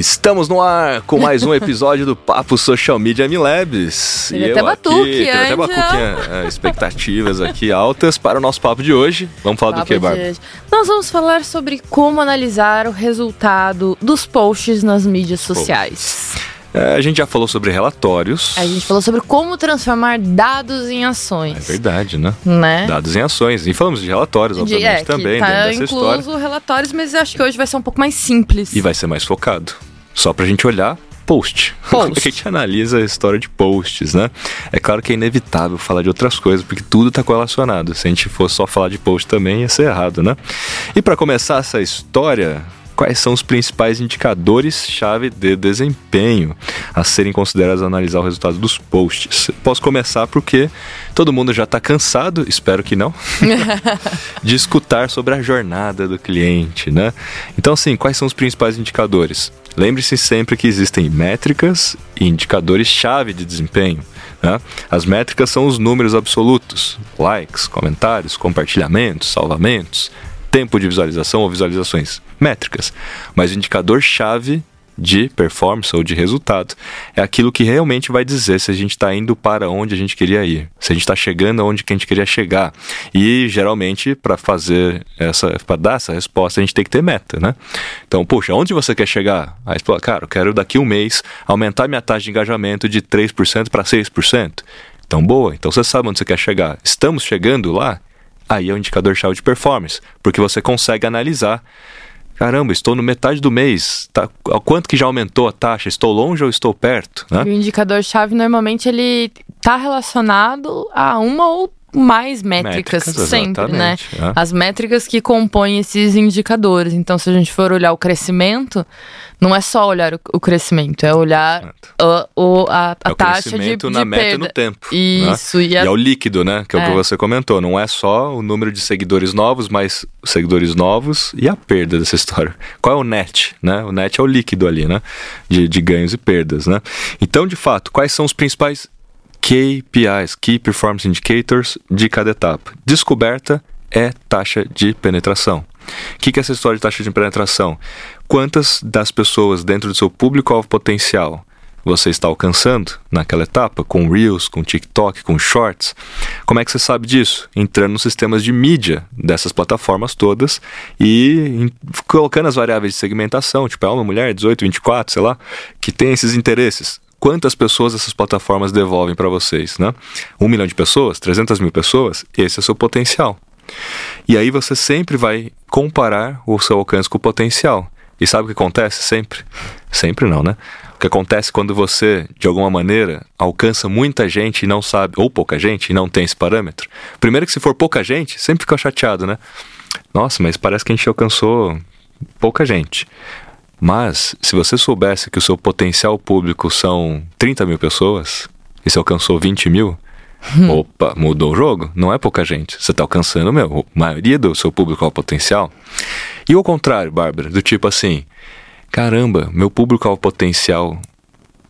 Estamos no ar com mais um episódio do Papo Social Media Milabs. E até batuque, aqui, até batuque, é, expectativas aqui altas para o nosso papo de hoje. Vamos falar papo do que, Bárbara? Nós vamos falar sobre como analisar o resultado dos posts nas mídias sociais. É, a gente já falou sobre relatórios. A gente falou sobre como transformar dados em ações. É verdade, né? né? Dados em ações. E falamos de relatórios, de, obviamente, é, também, tá dentro dessa incluso história. relatórios, mas acho que hoje vai ser um pouco mais simples. E vai ser mais focado. Só pra gente olhar post. post. a gente analisa a história de posts, né? É claro que é inevitável falar de outras coisas, porque tudo está correlacionado. Se a gente fosse só falar de post também, ia ser errado, né? E para começar essa história, quais são os principais indicadores-chave de desempenho a serem considerados analisar o resultado dos posts. Posso começar porque todo mundo já está cansado, espero que não, de escutar sobre a jornada do cliente, né? Então, assim, quais são os principais indicadores? Lembre-se sempre que existem métricas e indicadores-chave de desempenho. Né? As métricas são os números absolutos: likes, comentários, compartilhamentos, salvamentos, tempo de visualização ou visualizações métricas, mas o indicador-chave de performance ou de resultado é aquilo que realmente vai dizer se a gente está indo para onde a gente queria ir, se a gente está chegando aonde que a gente queria chegar. E geralmente, para fazer essa, para dar essa resposta, a gente tem que ter meta, né? Então, puxa, onde você quer chegar? Aí você fala, cara, eu quero daqui um mês aumentar minha taxa de engajamento de 3% para 6%. Então, boa, então você sabe onde você quer chegar. Estamos chegando lá? Aí é o indicador-chave de performance, porque você consegue analisar caramba, estou no metade do mês, tá, quanto que já aumentou a taxa? Estou longe ou estou perto? Né? O indicador-chave normalmente ele está relacionado a uma ou mais métricas, métricas sempre, né? É. As métricas que compõem esses indicadores. Então, se a gente for olhar o crescimento, não é só olhar o, o crescimento, é olhar a, o, a, a é taxa de, de na meta perda. no tempo. Né? Isso. Né? E, a... e, é o líquido, né? Que é, é o que é. você comentou. Não é só o número de seguidores novos, mas seguidores novos e a perda dessa história. Qual é o net, né? O net é o líquido ali, né? De, de ganhos e perdas, né? Então, de fato, quais são os principais KPIs, Key Performance Indicators, de cada etapa. Descoberta é taxa de penetração. O que, que é essa história de taxa de penetração? Quantas das pessoas dentro do seu público-alvo potencial você está alcançando naquela etapa, com Reels, com TikTok, com Shorts. Como é que você sabe disso? Entrando nos sistemas de mídia dessas plataformas todas e colocando as variáveis de segmentação, tipo, é uma mulher, 18, 24, sei lá, que tem esses interesses quantas pessoas essas plataformas devolvem para vocês, né? Um milhão de pessoas, 300 mil pessoas, esse é o seu potencial. E aí você sempre vai comparar o seu alcance com o potencial. E sabe o que acontece sempre? Sempre não, né? O que acontece quando você, de alguma maneira, alcança muita gente e não sabe, ou pouca gente e não tem esse parâmetro. Primeiro que se for pouca gente, sempre fica chateado, né? Nossa, mas parece que a gente alcançou pouca gente. Mas, se você soubesse que o seu potencial público são 30 mil pessoas e você alcançou 20 mil, hum. opa, mudou o jogo? Não é pouca gente. Você está alcançando, meu, a maioria do seu público ao potencial. E o contrário, Bárbara, do tipo assim: caramba, meu público ao potencial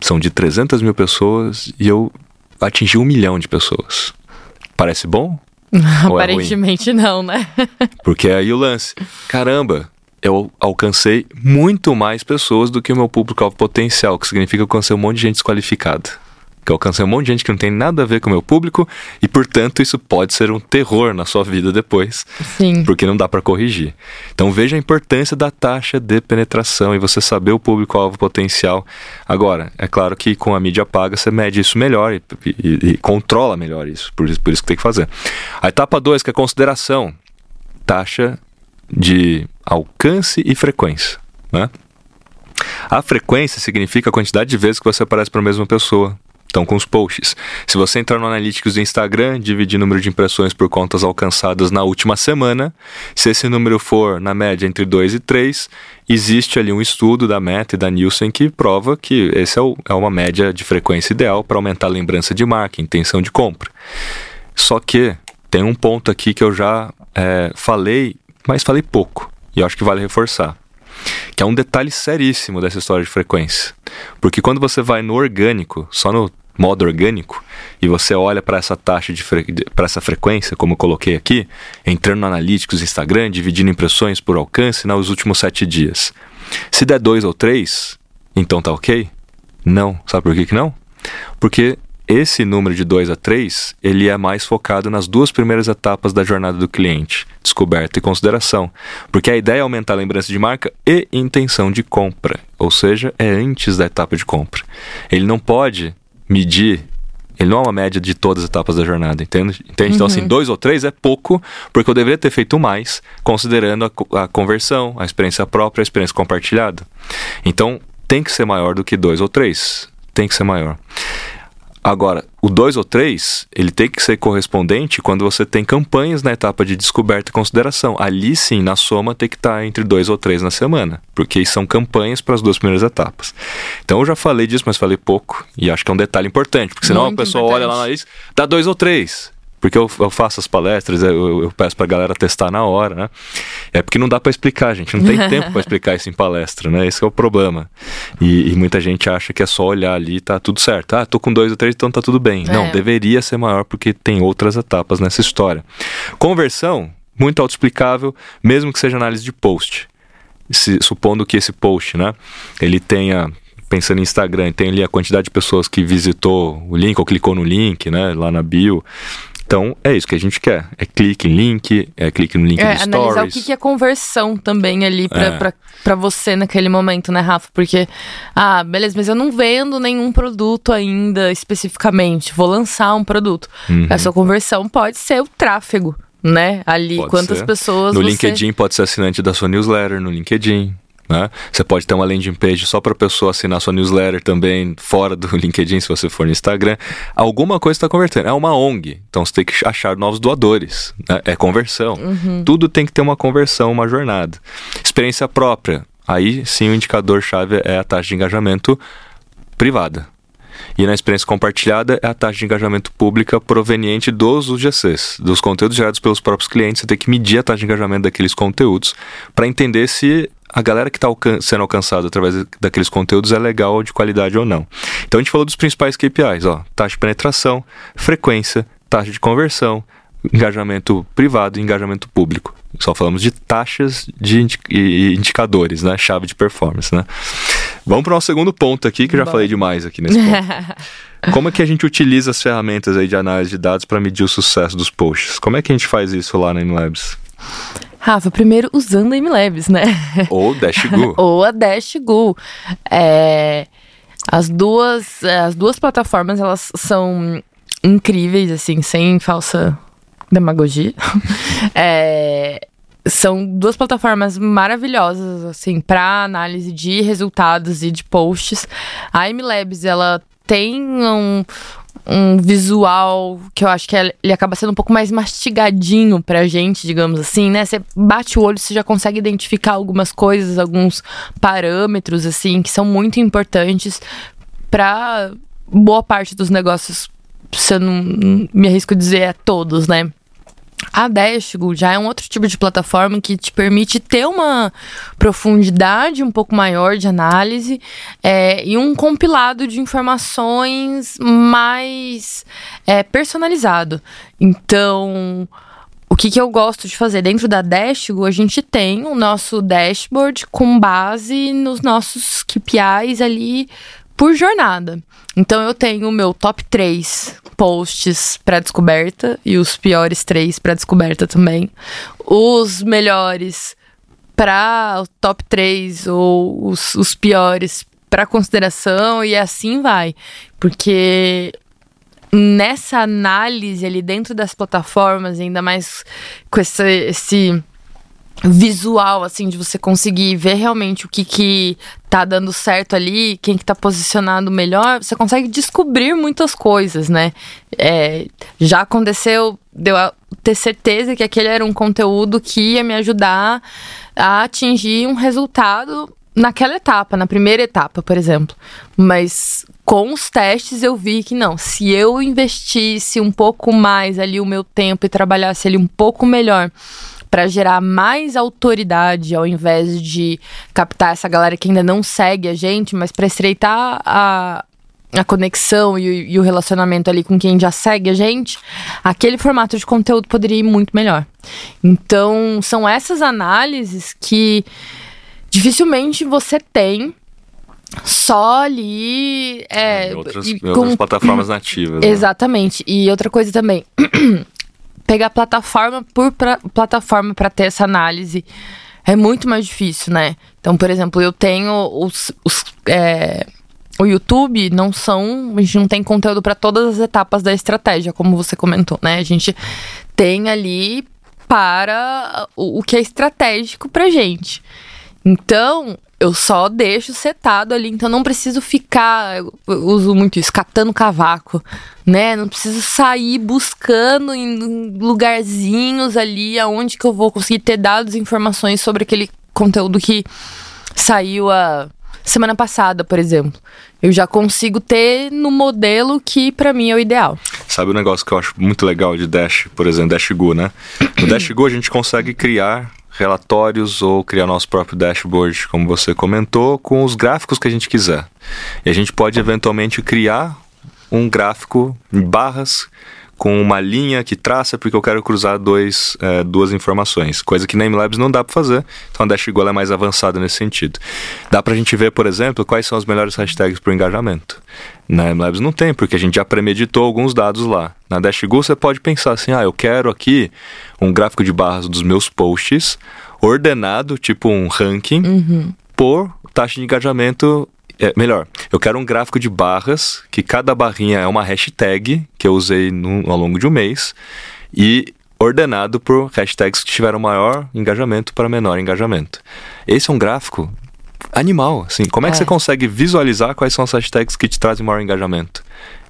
são de 300 mil pessoas e eu atingi um milhão de pessoas. Parece bom? Aparentemente é não, né? Porque é aí o lance. Caramba, eu alcancei muito mais pessoas do que o meu público potencial, que significa que eu alcancei um monte de gente desqualificada. Que eu alcancei um monte de gente que não tem nada a ver com o meu público e, portanto, isso pode ser um terror na sua vida depois. Sim. Porque não dá para corrigir. Então veja a importância da taxa de penetração e você saber o público-alvo potencial. Agora, é claro que com a mídia paga você mede isso melhor e, e, e controla melhor isso. Por, por isso que tem que fazer. A etapa 2, que é consideração. Taxa de alcance e frequência. Né? A frequência significa a quantidade de vezes que você aparece para a mesma pessoa. Então, com os posts. Se você entrar no Analytics do Instagram, dividir o número de impressões por contas alcançadas na última semana, se esse número for na média entre 2 e 3, existe ali um estudo da Meta e da Nielsen que prova que esse é, é uma média de frequência ideal para aumentar a lembrança de marca, intenção de compra. Só que tem um ponto aqui que eu já é, falei mas falei pouco, e acho que vale reforçar. Que é um detalhe seríssimo dessa história de frequência. Porque quando você vai no orgânico, só no modo orgânico, e você olha para essa taxa de fre... para essa frequência, como eu coloquei aqui, entrando no Analytics Instagram, dividindo impressões por alcance nos últimos sete dias. Se der dois ou três, então tá ok? Não. Sabe por que, que não? Porque esse número de 2 a 3, ele é mais focado nas duas primeiras etapas da jornada do cliente, descoberta e consideração. Porque a ideia é aumentar a lembrança de marca e intenção de compra, ou seja, é antes da etapa de compra. Ele não pode medir ele não é uma média de todas as etapas da jornada, entende? entende? Uhum. Então, assim, uhum. dois ou três é pouco, porque eu deveria ter feito mais, considerando a, a conversão, a experiência própria, a experiência compartilhada. Então, tem que ser maior do que dois ou três. Tem que ser maior. Agora, o 2 ou 3, ele tem que ser correspondente quando você tem campanhas na etapa de descoberta e consideração. Ali sim, na soma, tem que estar tá entre 2 ou 3 na semana, porque são campanhas para as duas primeiras etapas. Então eu já falei disso, mas falei pouco, e acho que é um detalhe importante, porque senão Muito a pessoa importante. olha lá na lista, dá 2 ou 3. Porque eu, eu faço as palestras, eu, eu peço pra galera testar na hora, né? É porque não dá para explicar, gente. Não tem tempo para explicar isso em palestra, né? Esse é o problema. E, e, muita gente acha que é só olhar ali e tá tudo certo. Ah, tô com dois ou três, então tá tudo bem. É. Não, deveria ser maior porque tem outras etapas nessa história. Conversão, muito autoexplicável, mesmo que seja análise de post. Se, supondo que esse post, né, ele tenha pensando em Instagram, tem ali a quantidade de pessoas que visitou o link ou clicou no link, né, lá na bio. Então, é isso que a gente quer. É clique em link, é clique no link é, Stories. analisar o que, que é conversão também ali pra, é. Pra, pra você naquele momento, né, Rafa? Porque, ah, beleza, mas eu não vendo nenhum produto ainda especificamente. Vou lançar um produto. Uhum. Essa conversão pode ser o tráfego, né? Ali, pode quantas ser. pessoas No você... LinkedIn pode ser assinante da sua newsletter no LinkedIn. Né? Você pode ter uma landing page só para a pessoa assinar sua newsletter também, fora do LinkedIn, se você for no Instagram. Alguma coisa está convertendo. É uma ONG, então você tem que achar novos doadores. Né? É conversão. Uhum. Tudo tem que ter uma conversão, uma jornada. Experiência própria. Aí sim o indicador-chave é a taxa de engajamento privada. E na experiência compartilhada é a taxa de engajamento pública proveniente dos UGCs, dos conteúdos gerados pelos próprios clientes. Você tem que medir a taxa de engajamento daqueles conteúdos para entender se a galera que está alcan sendo alcançada através daqueles conteúdos é legal, de qualidade ou não. Então a gente falou dos principais KPIs, ó, taxa de penetração, frequência, taxa de conversão, engajamento privado e engajamento público. Só falamos de taxas de indicadores, né? Chave de performance, né? Vamos para o nosso segundo ponto aqui, que eu já Bom. falei demais aqui nesse ponto. Como é que a gente utiliza as ferramentas aí de análise de dados para medir o sucesso dos posts? Como é que a gente faz isso lá na InLabs? Rafa, primeiro usando a MLabs, né? Ou Dashgo. Ou a Dashgo. É, as duas, as duas plataformas, elas são incríveis, assim, sem falsa demagogia. é, são duas plataformas maravilhosas, assim, para análise de resultados e de posts. A MLabs, ela tem um, um visual que eu acho que ele acaba sendo um pouco mais mastigadinho pra gente, digamos assim, né? Você bate o olho, você já consegue identificar algumas coisas, alguns parâmetros, assim, que são muito importantes para boa parte dos negócios. Se eu não me arrisco a dizer é todos, né? A Dashgo já é um outro tipo de plataforma que te permite ter uma profundidade um pouco maior de análise é, e um compilado de informações mais é, personalizado. Então, o que, que eu gosto de fazer? Dentro da Dashgo, a gente tem o nosso dashboard com base nos nossos KPIs ali por jornada. Então eu tenho o meu top 3 posts para descoberta e os piores 3 para descoberta também. Os melhores para o top 3 ou os, os piores para consideração e assim vai. Porque nessa análise ali dentro das plataformas, ainda mais com esse, esse visual, assim, de você conseguir ver realmente o que que tá dando certo ali, quem que tá posicionado melhor, você consegue descobrir muitas coisas, né? É, já aconteceu, deu a ter certeza que aquele era um conteúdo que ia me ajudar a atingir um resultado naquela etapa, na primeira etapa, por exemplo. Mas com os testes eu vi que não, se eu investisse um pouco mais ali o meu tempo e trabalhasse ali um pouco melhor para gerar mais autoridade ao invés de captar essa galera que ainda não segue a gente, mas para estreitar a, a conexão e, e, o relacionamento ali com quem já segue a gente, aquele formato de conteúdo poderia ir muito melhor. Então, são essas análises que dificilmente você tem só ali. É, em outras, em outras plataformas nativas. Né? Exatamente. Né? E outra coisa também. pegar plataforma por pra, plataforma para ter essa análise é muito mais difícil, né? Então, por exemplo, eu tenho os. os é, o YouTube não são. A gente não tem conteúdo para todas as etapas da estratégia, como você comentou, né? A gente tem ali para o, o que é estratégico pra gente. Então, eu só deixo setado ali, então não preciso ficar, eu uso muito isso, catando cavaco, né? Não preciso sair buscando em lugarzinhos ali aonde que eu vou conseguir ter dados e informações sobre aquele conteúdo que saiu a semana passada, por exemplo. Eu já consigo ter no modelo que para mim é o ideal. Sabe o um negócio que eu acho muito legal de Dash, por exemplo, Dash Go, né? No Dash Go a gente consegue criar relatórios ou criar nosso próprio dashboard, como você comentou, com os gráficos que a gente quiser. E a gente pode eventualmente criar um gráfico em barras com uma linha que traça porque eu quero cruzar dois, é, duas informações, coisa que na MLabs não dá para fazer, então a DashGo é mais avançada nesse sentido. Dá para a gente ver, por exemplo, quais são as melhores hashtags para o engajamento. Na MLabs não tem, porque a gente já premeditou alguns dados lá. Na DashGo você pode pensar assim, ah, eu quero aqui um gráfico de barras dos meus posts, ordenado, tipo um ranking, uhum. por taxa de engajamento é, melhor, eu quero um gráfico de barras, que cada barrinha é uma hashtag que eu usei no, ao longo de um mês, e ordenado por hashtags que tiveram maior engajamento para menor engajamento. Esse é um gráfico animal, assim. Como é, é que você consegue visualizar quais são as hashtags que te trazem maior engajamento?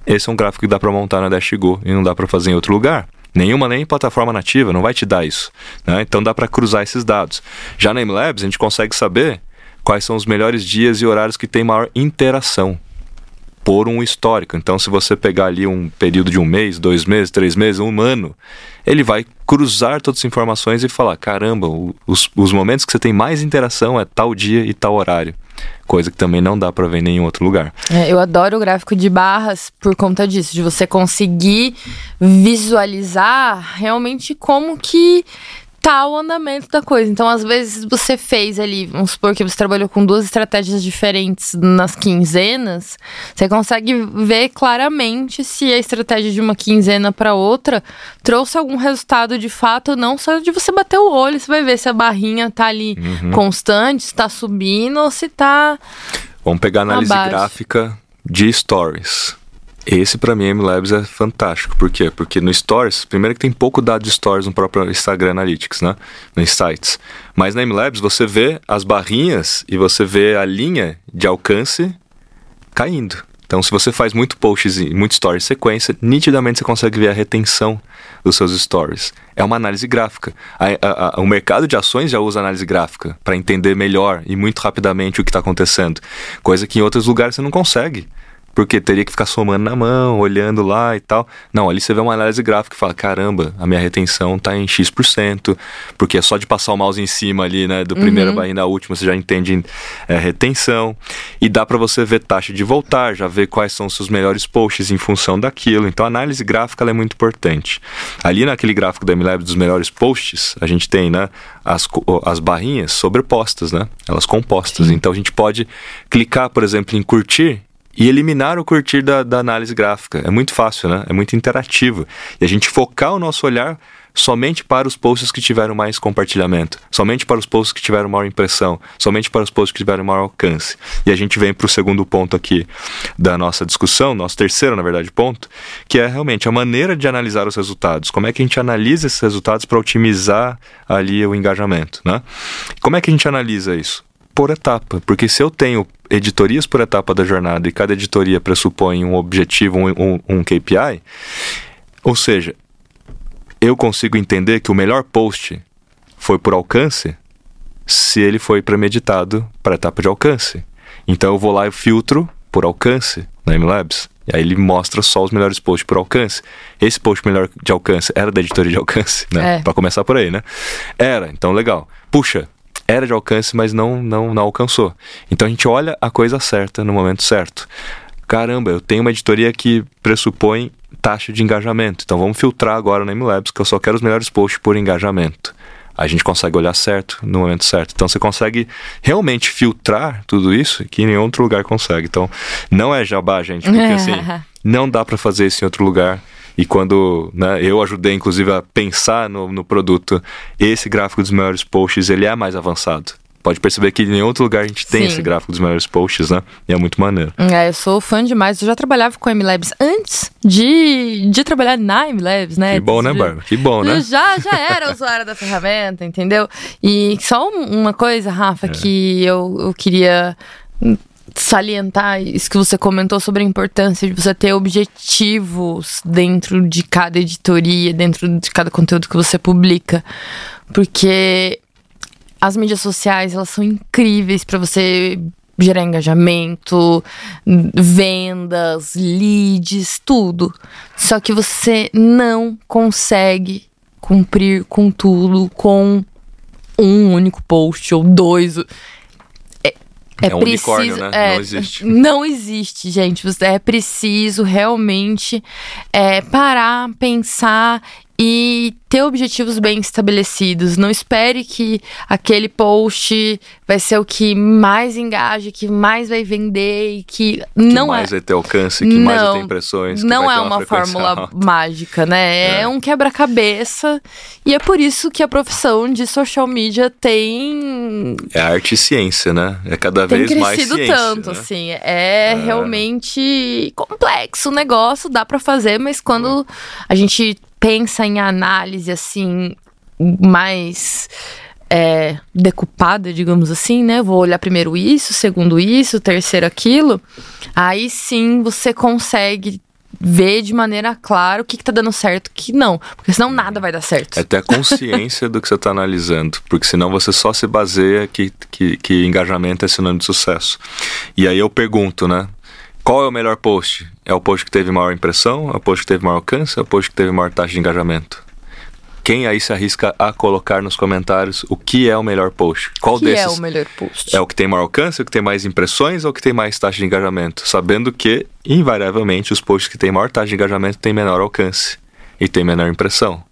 Esse é um gráfico que dá para montar na DashGo e não dá para fazer em outro lugar. Nenhuma nem plataforma nativa não vai te dar isso. Né? Então dá para cruzar esses dados. Já na MLabs a gente consegue saber quais são os melhores dias e horários que tem maior interação por um histórico. Então, se você pegar ali um período de um mês, dois meses, três meses, um ano, ele vai cruzar todas as informações e falar: caramba, os, os momentos que você tem mais interação é tal dia e tal horário. Coisa que também não dá para ver em nenhum outro lugar. É, eu adoro o gráfico de barras por conta disso, de você conseguir visualizar realmente como que tá o andamento da coisa. Então, às vezes, você fez ali, vamos supor que você trabalhou com duas estratégias diferentes nas quinzenas, você consegue ver claramente se a estratégia de uma quinzena para outra trouxe algum resultado de fato, não só de você bater o olho, você vai ver se a barrinha tá ali uhum. constante, se tá subindo ou se tá. Vamos pegar a análise abaixo. gráfica de stories. Esse para mim, MLabs é fantástico. Por quê? Porque no Stories, primeiro que tem pouco dado de Stories no próprio Instagram Analytics, né? Nos sites. Mas na MLabs você vê as barrinhas e você vê a linha de alcance caindo. Então, se você faz muito posts e muito stories em sequência, nitidamente você consegue ver a retenção dos seus stories. É uma análise gráfica. A, a, a, o mercado de ações já usa análise gráfica para entender melhor e muito rapidamente o que está acontecendo. Coisa que em outros lugares você não consegue. Porque teria que ficar somando na mão, olhando lá e tal. Não, ali você vê uma análise gráfica e fala: caramba, a minha retenção está em X%, porque é só de passar o mouse em cima ali, né, do primeiro uhum. barrinho da última, você já entende é, retenção. E dá para você ver taxa de voltar, já ver quais são os seus melhores posts em função daquilo. Então a análise gráfica é muito importante. Ali naquele gráfico da MLab dos melhores posts, a gente tem né, as, as barrinhas sobrepostas, né? Elas compostas. Então a gente pode clicar, por exemplo, em curtir e eliminar o curtir da, da, análise gráfica. É muito fácil, né? É muito interativo. E a gente focar o nosso olhar somente para os posts que tiveram mais compartilhamento, somente para os posts que tiveram maior impressão, somente para os posts que tiveram maior alcance. E a gente vem para o segundo ponto aqui da nossa discussão, nosso terceiro, na verdade, ponto, que é realmente a maneira de analisar os resultados. Como é que a gente analisa esses resultados para otimizar ali o engajamento, né? Como é que a gente analisa isso? Por etapa. Porque se eu tenho editorias por etapa da jornada e cada editoria pressupõe um objetivo, um, um, um KPI, ou seja, eu consigo entender que o melhor post foi por alcance se ele foi premeditado para etapa de alcance. Então eu vou lá e filtro por alcance na MLabs. E aí ele mostra só os melhores posts por alcance. Esse post melhor de alcance era da editoria de alcance, né? É. Para começar por aí, né? Era, então legal. Puxa, era de alcance, mas não, não, não alcançou. Então a gente olha a coisa certa no momento certo. Caramba, eu tenho uma editoria que pressupõe taxa de engajamento. Então vamos filtrar agora no MLabs, que eu só quero os melhores posts por engajamento. a gente consegue olhar certo no momento certo. Então você consegue realmente filtrar tudo isso que nenhum outro lugar consegue. Então não é jabá, gente, porque assim, não dá para fazer isso em outro lugar. E quando né, eu ajudei, inclusive, a pensar no, no produto, esse gráfico dos melhores posts, ele é mais avançado pode perceber que em nenhum outro lugar a gente tem Sim. esse gráfico dos melhores posts, né? E é muito maneiro. É, eu sou fã demais. Eu já trabalhava com a MLabs antes de, de trabalhar na MLabs, né? Que bom, né, Bárbara? Que bom, né? Eu já, já era usuária da ferramenta, entendeu? E só uma coisa, Rafa, é. que eu, eu queria salientar isso que você comentou sobre a importância de você ter objetivos dentro de cada editoria, dentro de cada conteúdo que você publica. Porque as mídias sociais, elas são incríveis para você gerar engajamento, vendas, leads, tudo. Só que você não consegue cumprir com tudo com um único post ou dois. É, é, um preciso, unicórnio, né? É, não existe. Não existe, gente. É preciso realmente é, parar, pensar e ter objetivos bem estabelecidos. Não espere que aquele post vai ser o que mais engaje, que mais vai vender e que, que não mais é... vai ter alcance, que não, mais vai ter impressões. não é uma, uma fórmula alta. mágica, né? É, é um quebra-cabeça e é por isso que a profissão de social media tem é arte e ciência, né? É cada tem vez mais ciência. crescido tanto, né? assim. É, é, realmente complexo o negócio, dá para fazer, mas quando a gente pensa em análise assim mais é, decupada, digamos assim, né? Vou olhar primeiro isso, segundo isso, terceiro aquilo. Aí sim você consegue ver de maneira clara o que, que tá dando certo o que não. Porque senão nada vai dar certo. É ter a consciência do que você está analisando. Porque senão você só se baseia que, que, que engajamento é sinônimo de sucesso. E aí eu pergunto, né? Qual é o melhor post? É o post que teve maior impressão? É o post que teve maior alcance? É o post que teve maior taxa de engajamento? Quem aí se arrisca a colocar nos comentários o que é o melhor post? Qual que desses? é o melhor post? É o que tem maior alcance, o que tem mais impressões ou o que tem mais taxa de engajamento? Sabendo que, invariavelmente, os posts que têm maior taxa de engajamento têm menor alcance e têm menor impressão.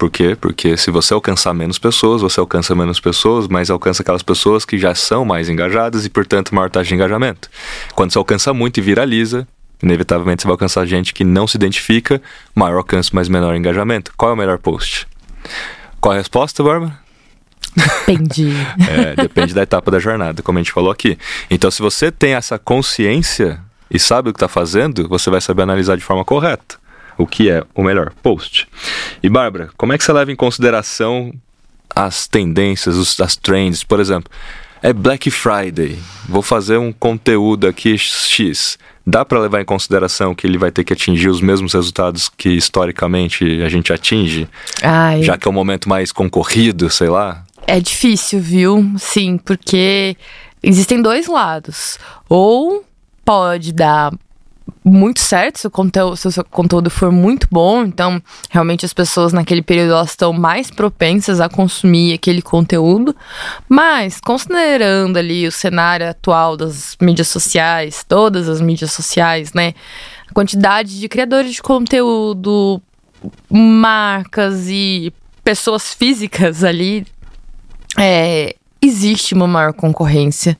Por quê? Porque se você alcançar menos pessoas, você alcança menos pessoas, mas alcança aquelas pessoas que já são mais engajadas e, portanto, maior taxa de engajamento. Quando você alcança muito e viraliza, inevitavelmente você vai alcançar gente que não se identifica, maior alcance, mas menor engajamento. Qual é o melhor post? Qual a resposta, Bárbara? Depende. é, depende da etapa da jornada, como a gente falou aqui. Então, se você tem essa consciência e sabe o que está fazendo, você vai saber analisar de forma correta o que é o melhor post. E Bárbara, como é que você leva em consideração as tendências, os, as trends, por exemplo? É Black Friday, vou fazer um conteúdo aqui X. Dá para levar em consideração que ele vai ter que atingir os mesmos resultados que historicamente a gente atinge? Ai. Já que é um momento mais concorrido, sei lá? É difícil, viu? Sim, porque existem dois lados. Ou pode dar muito certo se o, conteúdo, se o seu conteúdo for muito bom. Então, realmente as pessoas naquele período elas estão mais propensas a consumir aquele conteúdo. Mas, considerando ali o cenário atual das mídias sociais, todas as mídias sociais, né? A quantidade de criadores de conteúdo, marcas e pessoas físicas ali, é, existe uma maior concorrência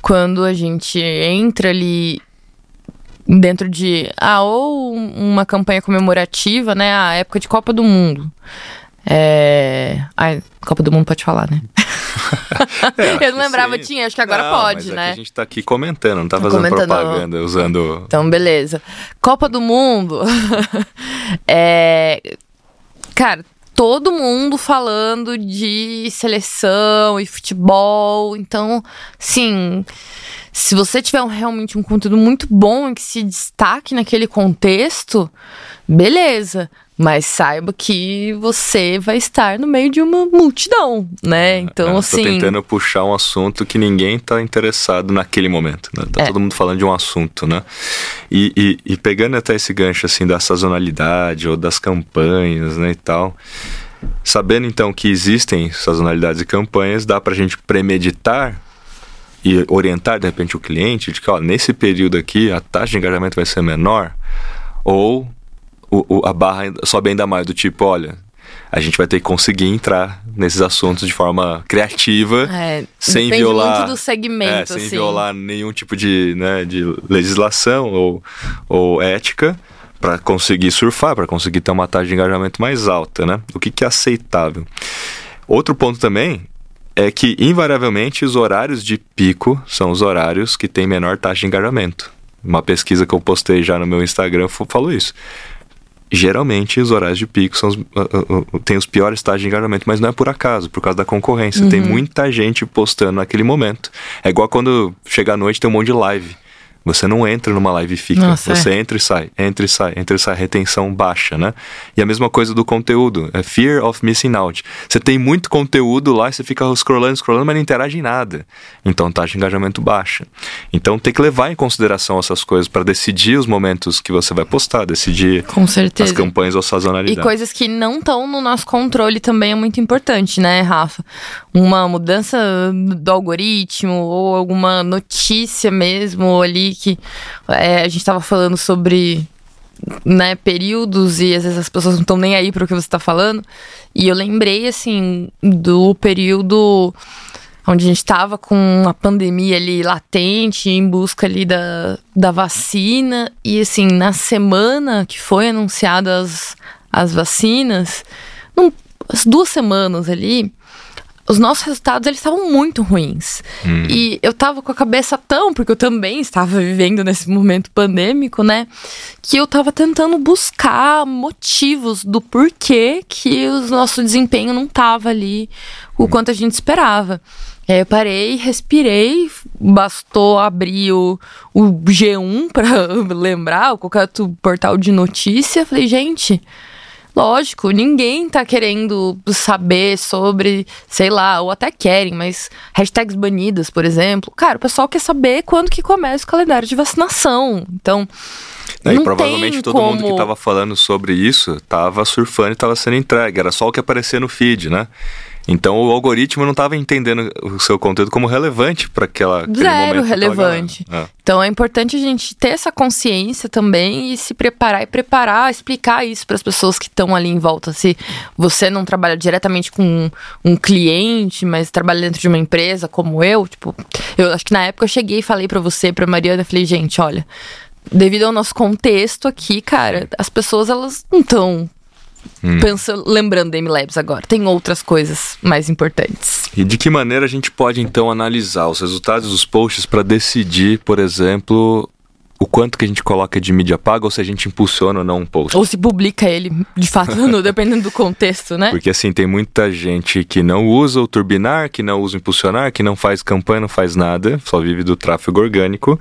quando a gente entra ali dentro de ah, ou uma campanha comemorativa, né? A época de Copa do Mundo. É... Ai, Copa do Mundo pode falar, né? é, eu não lembrava, tinha, acho que agora não, pode, mas né? É a gente tá aqui comentando, não tá fazendo comentando... propaganda, usando. Então, beleza. Copa do Mundo. é. Cara, todo mundo falando de seleção e futebol. Então, sim se você tiver um, realmente um conteúdo muito bom e que se destaque naquele contexto, beleza. Mas saiba que você vai estar no meio de uma multidão, né? Então, é, assim. Tô tentando puxar um assunto que ninguém tá interessado naquele momento, né? Tá é. todo mundo falando de um assunto, né? E, e, e, pegando até esse gancho, assim, da sazonalidade ou das campanhas, né, e tal. Sabendo, então, que existem sazonalidades e campanhas, dá pra gente premeditar e orientar de repente o cliente de que ó, nesse período aqui a taxa de engajamento vai ser menor ou o, o, a barra sobe ainda mais do tipo, olha, a gente vai ter que conseguir entrar nesses assuntos de forma criativa, é, sem violar muito do segmento, é, sem assim. violar nenhum tipo de, né, de legislação ou, ou ética para conseguir surfar, para conseguir ter uma taxa de engajamento mais alta, né? O que, que é aceitável? Outro ponto também é que, invariavelmente, os horários de pico são os horários que têm menor taxa de engajamento. Uma pesquisa que eu postei já no meu Instagram falou isso. Geralmente, os horários de pico são os, uh, uh, têm os piores taxas de engajamento, mas não é por acaso, por causa da concorrência. Uhum. Tem muita gente postando naquele momento. É igual quando chega à noite tem um monte de live. Você não entra numa live e fica. Nossa, você é. entra e sai, entra e sai, entra e sai, retenção baixa, né? E a mesma coisa do conteúdo, é fear of missing out. Você tem muito conteúdo lá e você fica scrollando, scrollando, mas não interage em nada. Então taxa de engajamento baixa. Então tem que levar em consideração essas coisas para decidir os momentos que você vai postar, decidir as campanhas ou sazonalidade. E coisas que não estão no nosso controle também é muito importante, né, Rafa? Uma mudança do algoritmo ou alguma notícia mesmo ali que é, a gente estava falando sobre né, períodos e às vezes as pessoas não estão nem aí para o que você está falando. E eu lembrei, assim, do período onde a gente estava com a pandemia ali latente, em busca ali da, da vacina. E, assim, na semana que foi anunciadas as vacinas, num, as duas semanas ali, os nossos resultados eles estavam muito ruins. Hum. E eu tava com a cabeça tão, porque eu também estava vivendo nesse momento pandêmico, né? Que eu tava tentando buscar motivos do porquê que o nosso desempenho não tava ali o hum. quanto a gente esperava. Aí eu parei, respirei, bastou abrir o, o G1 para lembrar, ou qualquer outro portal de notícia. Falei, gente, Lógico, ninguém tá querendo saber sobre, sei lá, ou até querem, mas hashtags banidas, por exemplo. Cara, o pessoal quer saber quando que começa o calendário de vacinação. Então. É, e provavelmente todo como... mundo que estava falando sobre isso estava surfando e estava sendo entregue. Era só o que aparecia no feed, né? Então o algoritmo não estava entendendo o seu conteúdo como relevante para aquela zero relevante. É. Então é importante a gente ter essa consciência também e se preparar e preparar, explicar isso para as pessoas que estão ali em volta. Se você não trabalha diretamente com um, um, cliente, mas trabalha dentro de uma empresa como eu, tipo, eu acho que na época eu cheguei e falei para você, para Mariana, falei, gente, olha, devido ao nosso contexto aqui, cara, as pessoas elas não estão Hum. Pensa, lembrando da MLabs agora, tem outras coisas mais importantes. E de que maneira a gente pode então analisar os resultados dos posts para decidir, por exemplo, o quanto que a gente coloca de mídia paga ou se a gente impulsiona ou não um post. Ou se publica ele, de fato, no, dependendo do contexto, né? Porque assim, tem muita gente que não usa o turbinar, que não usa o impulsionar, que não faz campanha, não faz nada, só vive do tráfego orgânico,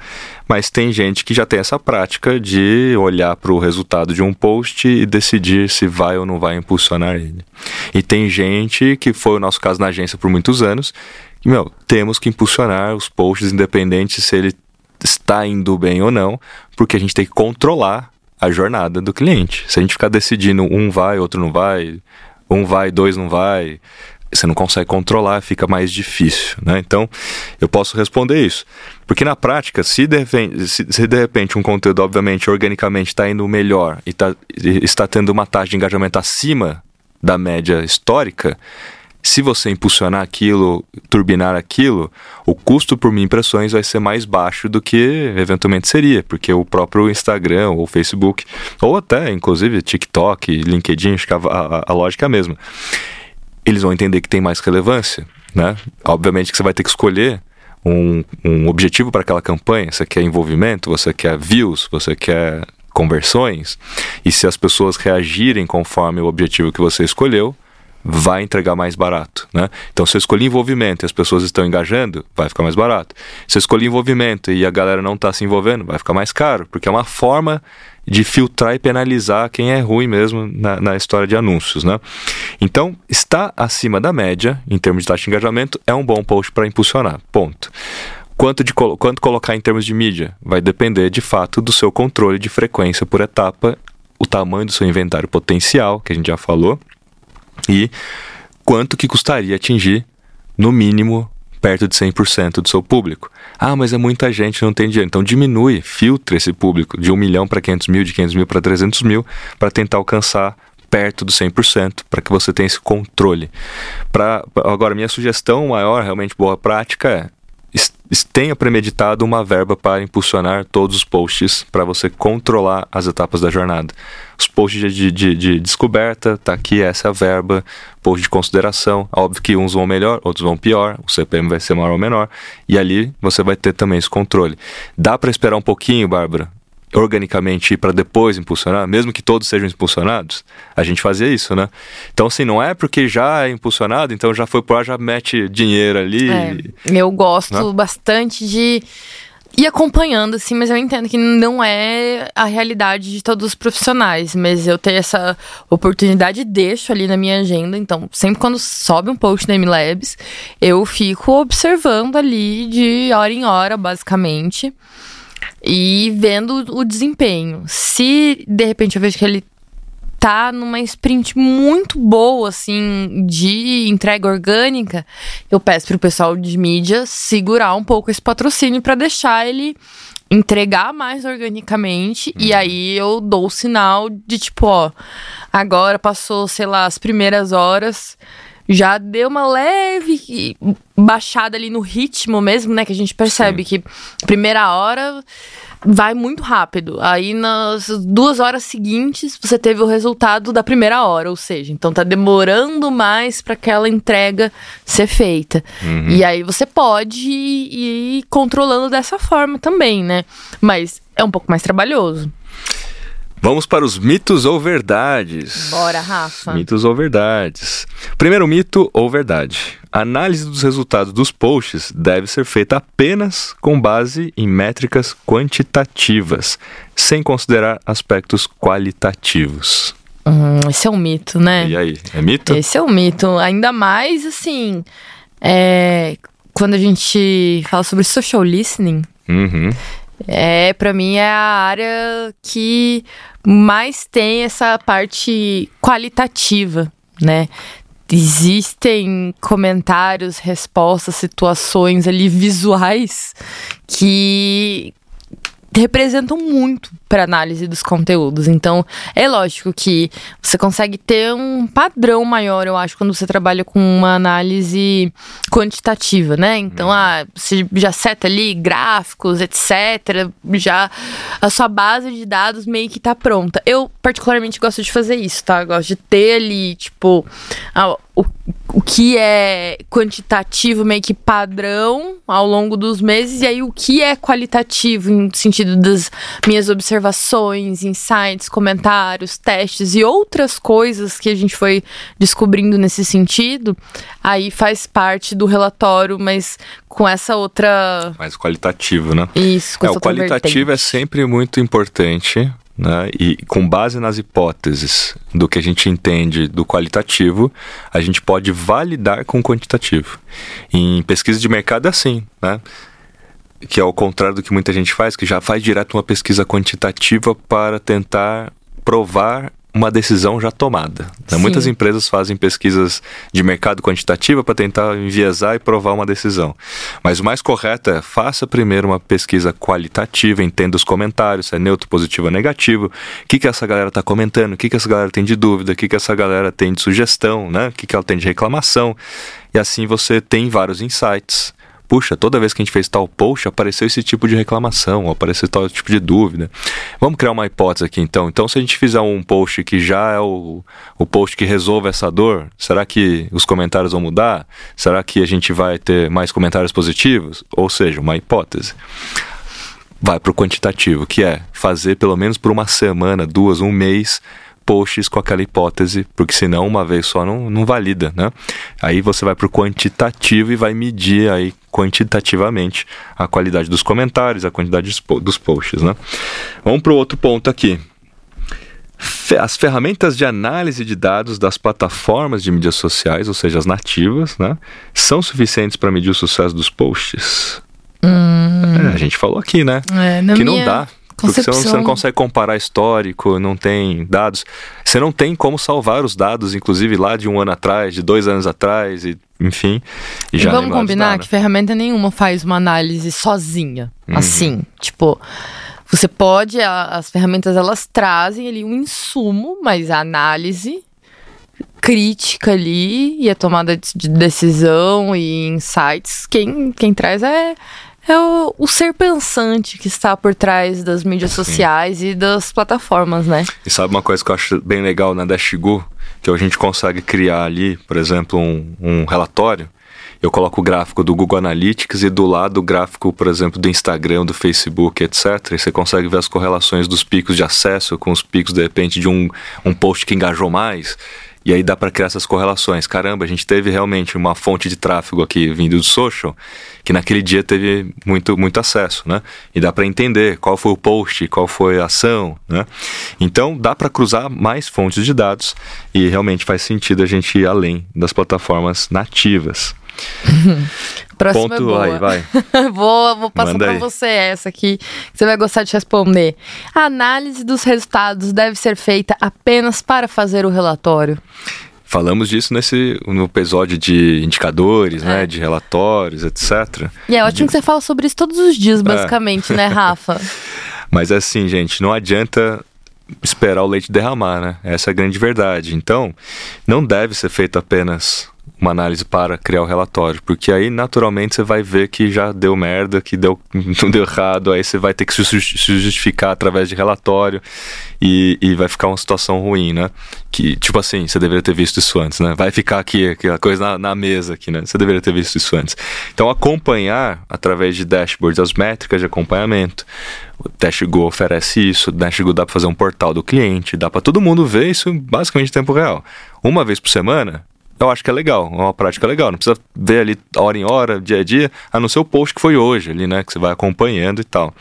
mas tem gente que já tem essa prática de olhar para o resultado de um post e decidir se vai ou não vai impulsionar ele. E tem gente, que foi o nosso caso na agência por muitos anos, que, meu, temos que impulsionar os posts independentes se ele está indo bem ou não, porque a gente tem que controlar a jornada do cliente. Se a gente ficar decidindo um vai, outro não vai, um vai, dois não vai, você não consegue controlar, fica mais difícil, né? Então, eu posso responder isso. Porque na prática, se de repente, se, se de repente um conteúdo, obviamente, organicamente está indo melhor e tá, está tendo uma taxa de engajamento acima da média histórica, se você impulsionar aquilo, turbinar aquilo, o custo por mil impressões vai ser mais baixo do que eventualmente seria, porque o próprio Instagram ou Facebook, ou até inclusive TikTok, LinkedIn, acho que a, a, a lógica é a mesma. Eles vão entender que tem mais relevância, né? Obviamente que você vai ter que escolher um, um objetivo para aquela campanha. Você quer envolvimento, você quer views, você quer conversões. E se as pessoas reagirem conforme o objetivo que você escolheu, vai entregar mais barato, né? Então, se eu escolhi envolvimento e as pessoas estão engajando, vai ficar mais barato. Se eu escolhi envolvimento e a galera não está se envolvendo, vai ficar mais caro, porque é uma forma de filtrar e penalizar quem é ruim mesmo na, na história de anúncios, né? Então, está acima da média em termos de taxa de engajamento é um bom post para impulsionar, ponto. Quanto, de, quanto colocar em termos de mídia? Vai depender, de fato, do seu controle de frequência por etapa, o tamanho do seu inventário potencial, que a gente já falou, e quanto que custaria atingir, no mínimo, perto de 100% do seu público. Ah, mas é muita gente, não tem dinheiro. Então diminui, filtra esse público de 1 milhão para 500 mil, de 500 mil para 300 mil, para tentar alcançar perto do 100% para que você tenha esse controle. Pra, agora, minha sugestão maior, realmente boa prática é tenha premeditado uma verba para impulsionar todos os posts para você controlar as etapas da jornada. Os posts de, de, de, descoberta, tá aqui, essa é a verba, post de consideração. Óbvio que uns vão melhor, outros vão pior, o CPM vai ser maior ou menor, e ali você vai ter também esse controle. Dá para esperar um pouquinho, Bárbara? Organicamente para depois impulsionar, mesmo que todos sejam impulsionados, a gente fazia isso, né? Então, assim, não é porque já é impulsionado, então já foi por lá, já mete dinheiro ali. É, eu gosto né? bastante de ir acompanhando, assim, mas eu entendo que não é a realidade de todos os profissionais, mas eu tenho essa oportunidade e deixo ali na minha agenda, então sempre quando sobe um post na MLabs, eu fico observando ali de hora em hora, basicamente e vendo o desempenho. Se de repente eu vejo que ele tá numa sprint muito boa, assim, de entrega orgânica, eu peço pro pessoal de mídia segurar um pouco esse patrocínio para deixar ele entregar mais organicamente uhum. e aí eu dou o sinal de tipo, ó, agora passou, sei lá, as primeiras horas, já deu uma leve baixada ali no ritmo mesmo, né? Que a gente percebe Sim. que primeira hora vai muito rápido. Aí nas duas horas seguintes você teve o resultado da primeira hora, ou seja, então tá demorando mais para aquela entrega ser feita. Uhum. E aí você pode ir controlando dessa forma também, né? Mas é um pouco mais trabalhoso. Vamos para os mitos ou verdades. Bora, Rafa. Mitos ou verdades. Primeiro mito ou verdade. A análise dos resultados dos posts deve ser feita apenas com base em métricas quantitativas, sem considerar aspectos qualitativos. Hum, esse é um mito, né? E aí, é mito? Esse é um mito. Ainda mais, assim, é... quando a gente fala sobre social listening. Uhum. É, para mim é a área que mais tem essa parte qualitativa, né? Existem comentários, respostas, situações ali visuais que representam muito para análise dos conteúdos. Então, é lógico que você consegue ter um padrão maior, eu acho, quando você trabalha com uma análise quantitativa, né? Então, ah, você já seta ali gráficos, etc. Já a sua base de dados meio que tá pronta. Eu, particularmente, gosto de fazer isso, tá? Eu gosto de ter ali, tipo, o, o que é quantitativo, meio que padrão ao longo dos meses, e aí o que é qualitativo, no sentido das minhas observações, insights, comentários, testes e outras coisas que a gente foi descobrindo nesse sentido, aí faz parte do relatório, mas com essa outra. Mais qualitativo, né? Isso, com é, essa O qualitativo vertente. é sempre muito importante né? E com base nas hipóteses do que a gente entende do qualitativo, a gente pode validar com o quantitativo. Em pesquisa de mercado é assim, né? que é o contrário do que muita gente faz, que já faz direto uma pesquisa quantitativa para tentar provar uma decisão já tomada. Né? Muitas empresas fazem pesquisas de mercado quantitativa para tentar enviesar e provar uma decisão. Mas o mais correto é faça primeiro uma pesquisa qualitativa, entenda os comentários, se é neutro, positivo ou negativo, o que, que essa galera está comentando, o que, que essa galera tem de dúvida, o que, que essa galera tem de sugestão, né? o que, que ela tem de reclamação. E assim você tem vários insights puxa, toda vez que a gente fez tal post, apareceu esse tipo de reclamação, apareceu tal tipo de dúvida. Vamos criar uma hipótese aqui então. Então, se a gente fizer um post que já é o, o post que resolve essa dor, será que os comentários vão mudar? Será que a gente vai ter mais comentários positivos? Ou seja, uma hipótese vai para o quantitativo, que é fazer pelo menos por uma semana, duas, um mês, posts com aquela hipótese, porque senão uma vez só não, não valida, né? Aí você vai para o quantitativo e vai medir aí quantitativamente a qualidade dos comentários, a quantidade dos posts, né? Vamos para o outro ponto aqui. As ferramentas de análise de dados das plataformas de mídias sociais, ou seja, as nativas, né, são suficientes para medir o sucesso dos posts? Hum. É, a gente falou aqui, né? É, que minha... não dá. Porque você não, você não, consegue comparar histórico, não tem dados. Você não tem como salvar os dados, inclusive lá de um ano atrás, de dois anos atrás, e, enfim. E, já vamos combinar que ferramenta nenhuma faz uma análise sozinha. Uhum. Assim, tipo. Você pode, a, as ferramentas elas trazem ali um insumo, mas a análise crítica ali e a tomada de decisão e insights, quem, quem traz é, é o, o, ser pensante que está por trás das mídias Sim. sociais e das plataformas, né? E sabe uma coisa que eu acho bem legal na Dashgo? Que a gente consegue criar ali, por exemplo, um, um relatório eu coloco o gráfico do Google Analytics e do lado o gráfico, por exemplo, do Instagram, do Facebook, etc. E você consegue ver as correlações dos picos de acesso com os picos, de repente, de um, um post que engajou mais. E aí dá para criar essas correlações. Caramba, a gente teve realmente uma fonte de tráfego aqui vindo do social, que naquele dia teve muito, muito acesso, né? E dá para entender qual foi o post, qual foi a ação, né? Então dá para cruzar mais fontes de dados e realmente faz sentido a gente ir além das plataformas nativas. Próxima Ponto é boa. aí, vai. vou, vou passar para você essa aqui, que você vai gostar de responder. A análise dos resultados deve ser feita apenas para fazer o relatório? Falamos disso nesse no episódio de indicadores, né, é. né, de relatórios, etc. E é ótimo de... que você fala sobre isso todos os dias, é. basicamente, é. né, Rafa? Mas é assim, gente, não adianta esperar o leite derramar, né? Essa é a grande verdade. Então, não deve ser feito apenas uma análise para criar o relatório, porque aí naturalmente você vai ver que já deu merda, que deu, não deu errado, aí você vai ter que se justificar através de relatório e, e vai ficar uma situação ruim, né? Que, tipo assim, você deveria ter visto isso antes, né? Vai ficar aqui, aquela coisa na, na mesa aqui, né? Você deveria ter visto isso antes. Então, acompanhar através de dashboards as métricas de acompanhamento. O DashGo oferece isso, o DashGo dá para fazer um portal do cliente, dá para todo mundo ver isso basicamente em tempo real. Uma vez por semana, eu acho que é legal, é uma prática legal. Não precisa ver ali hora em hora, dia a dia, a não ser o post que foi hoje ali, né? Que você vai acompanhando e tal.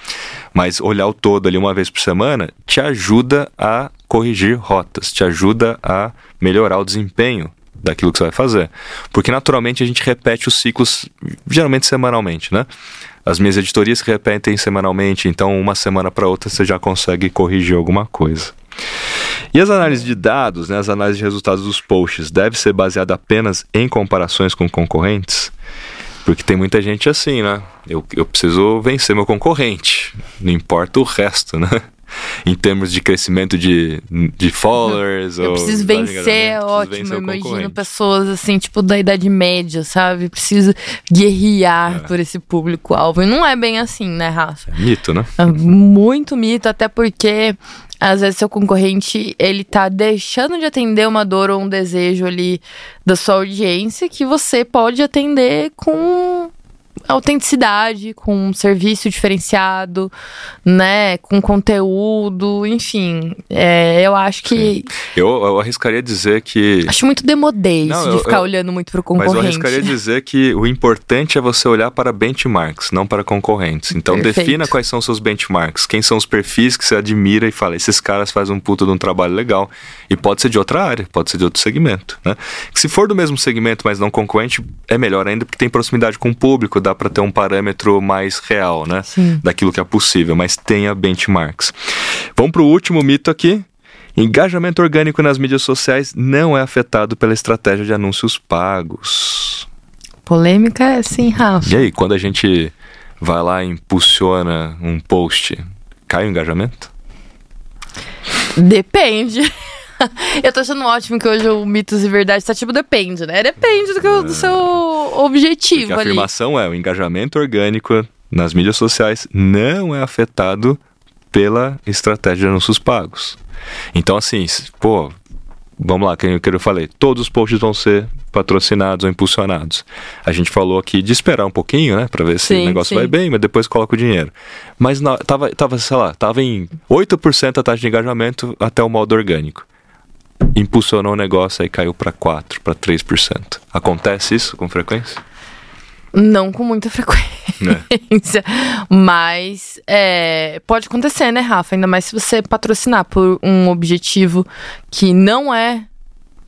Mas olhar o todo ali uma vez por semana te ajuda a corrigir rotas, te ajuda a melhorar o desempenho daquilo que você vai fazer. Porque naturalmente a gente repete os ciclos, geralmente semanalmente, né? As minhas editorias repetem semanalmente, então uma semana para outra você já consegue corrigir alguma coisa. E as análises de dados, né, as análises de resultados dos posts, deve ser baseada apenas em comparações com concorrentes? Porque tem muita gente assim, né? Eu, eu preciso vencer meu concorrente, não importa o resto, né? Em termos de crescimento de, de followers. Eu preciso vencer, é ótimo. Vencer eu imagino pessoas assim, tipo, da idade média, sabe? Preciso guerrear é. por esse público-alvo. E não é bem assim, né, Rafa? É mito, né? É muito mito, até porque às vezes seu concorrente ele tá deixando de atender uma dor ou um desejo ali da sua audiência que você pode atender com autenticidade, com um serviço diferenciado, né, com conteúdo, enfim. É, eu acho que. Eu, eu, arriscaria dizer que. Acho muito demodê isso de ficar eu, olhando muito para o concorrente. Mas eu arriscaria dizer que o importante é você olhar para benchmarks, não para concorrentes. Então Perfeito. defina quais são seus benchmarks, quem são os perfis que você admira e fala, esses caras fazem um puta de um trabalho legal. E pode ser de outra área, pode ser de outro segmento, né? Se for do mesmo segmento, mas não concorrente, é melhor ainda porque tem proximidade com o público, dá para ter um parâmetro mais real, né? Sim. Daquilo que é possível, mas tenha benchmarks. Vamos para o último mito aqui. Engajamento orgânico nas mídias sociais não é afetado pela estratégia de anúncios pagos. Polêmica é sim, Rafa. E aí, quando a gente vai lá e impulsiona um post, cai o engajamento? Depende. eu tô achando ótimo que hoje o mitos e verdade tá tipo depende, né? Depende do, que, do seu objetivo Porque a ali. afirmação é o engajamento orgânico nas mídias sociais não é afetado pela estratégia de anúncios pagos. Então, assim, pô, vamos lá, que eu falei, todos os posts vão ser patrocinados ou impulsionados. A gente falou aqui de esperar um pouquinho, né, para ver se sim, o negócio sim. vai bem, mas depois coloca o dinheiro. Mas na, tava, tava, sei lá, tava em 8% a taxa de engajamento até o modo orgânico impulsionou o negócio e caiu para 4, para 3%. Acontece isso com frequência? Não com muita frequência. É. Mas é, pode acontecer, né, Rafa? Ainda mais se você patrocinar por um objetivo que não é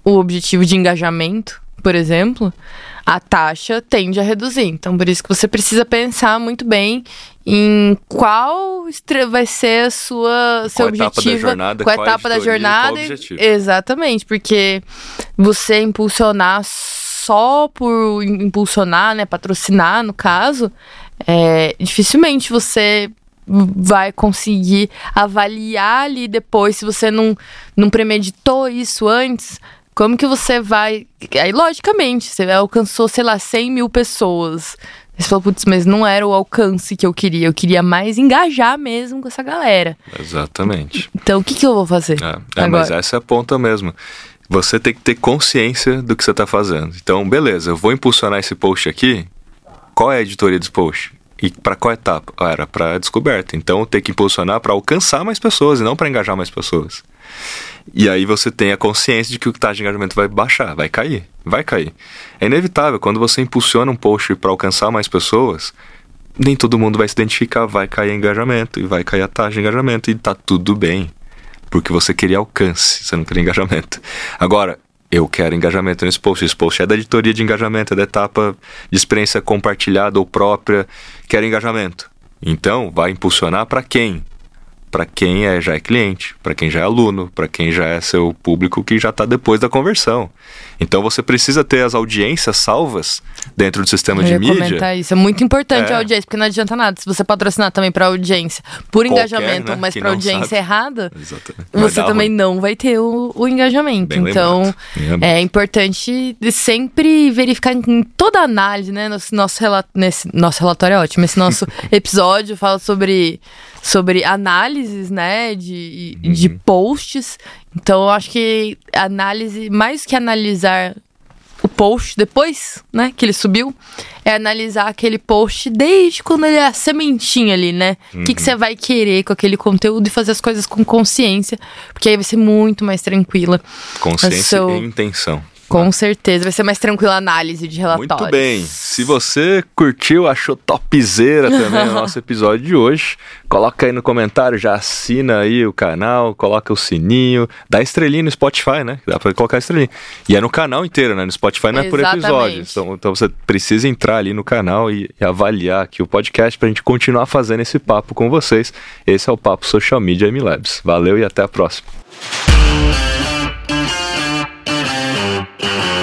o objetivo de engajamento, por exemplo, a taxa tende a reduzir. Então, por isso que você precisa pensar muito bem em qual vai ser a sua seu qual objetivo, etapa da jornada, qual, qual etapa da jornada, exatamente, porque você impulsionar só por impulsionar, né, patrocinar no caso, é, dificilmente você vai conseguir avaliar ali depois, se você não, não premeditou isso antes, como que você vai. Aí, logicamente, você alcançou, sei lá, 100 mil pessoas. Você falou, putz, mas não era o alcance que eu queria. Eu queria mais engajar mesmo com essa galera. Exatamente. Então, o que, que eu vou fazer? É, é mas essa é a ponta mesmo. Você tem que ter consciência do que você está fazendo. Então, beleza, eu vou impulsionar esse post aqui. Qual é a editoria desse post? E para qual etapa? Ah, era para descoberta. Então, tem que impulsionar para alcançar mais pessoas e não para engajar mais pessoas. E aí você tem a consciência de que o taxa de engajamento vai baixar, vai cair, vai cair. É inevitável, quando você impulsiona um post para alcançar mais pessoas, nem todo mundo vai se identificar, vai cair engajamento e vai cair a taxa de engajamento e tá tudo bem. Porque você queria alcance, você não queria engajamento. Agora, eu quero engajamento nesse post. Esse post é da editoria de engajamento, é da etapa de experiência compartilhada ou própria. Quero engajamento. Então, vai impulsionar para quem? Para quem é, já é cliente, para quem já é aluno, para quem já é seu público que já está depois da conversão. Então você precisa ter as audiências salvas dentro do sistema Eu de mídia. comentar isso. É muito importante é. a audiência, porque não adianta nada. Se você patrocinar também para audiência por Qualquer, engajamento, né? mas para audiência sabe. errada, Exatamente. você também ruim. não vai ter o, o engajamento. Bem então é importante sempre verificar em toda análise, né? Nosso, nosso, nesse, nosso relatório é ótimo. Esse nosso episódio fala sobre sobre análises, né, de, uhum. de posts. Então, eu acho que análise, mais que analisar o post depois, né, que ele subiu, é analisar aquele post desde quando ele é a sementinha ali, né? O uhum. que, que você vai querer com aquele conteúdo e fazer as coisas com consciência, porque aí vai ser muito mais tranquila. Consciência seu... e intenção. Com certeza, vai ser mais tranquila a análise de relatórios. Muito bem. Se você curtiu, achou topzera também o nosso episódio de hoje, coloca aí no comentário, já assina aí o canal, coloca o sininho, dá estrelinha no Spotify, né? Dá pra colocar estrelinha. E é no canal inteiro, né? No Spotify não é por episódio. Então, então você precisa entrar ali no canal e, e avaliar aqui o podcast pra gente continuar fazendo esse papo com vocês. Esse é o Papo Social Media M Labs. Valeu e até a próxima. Thank you.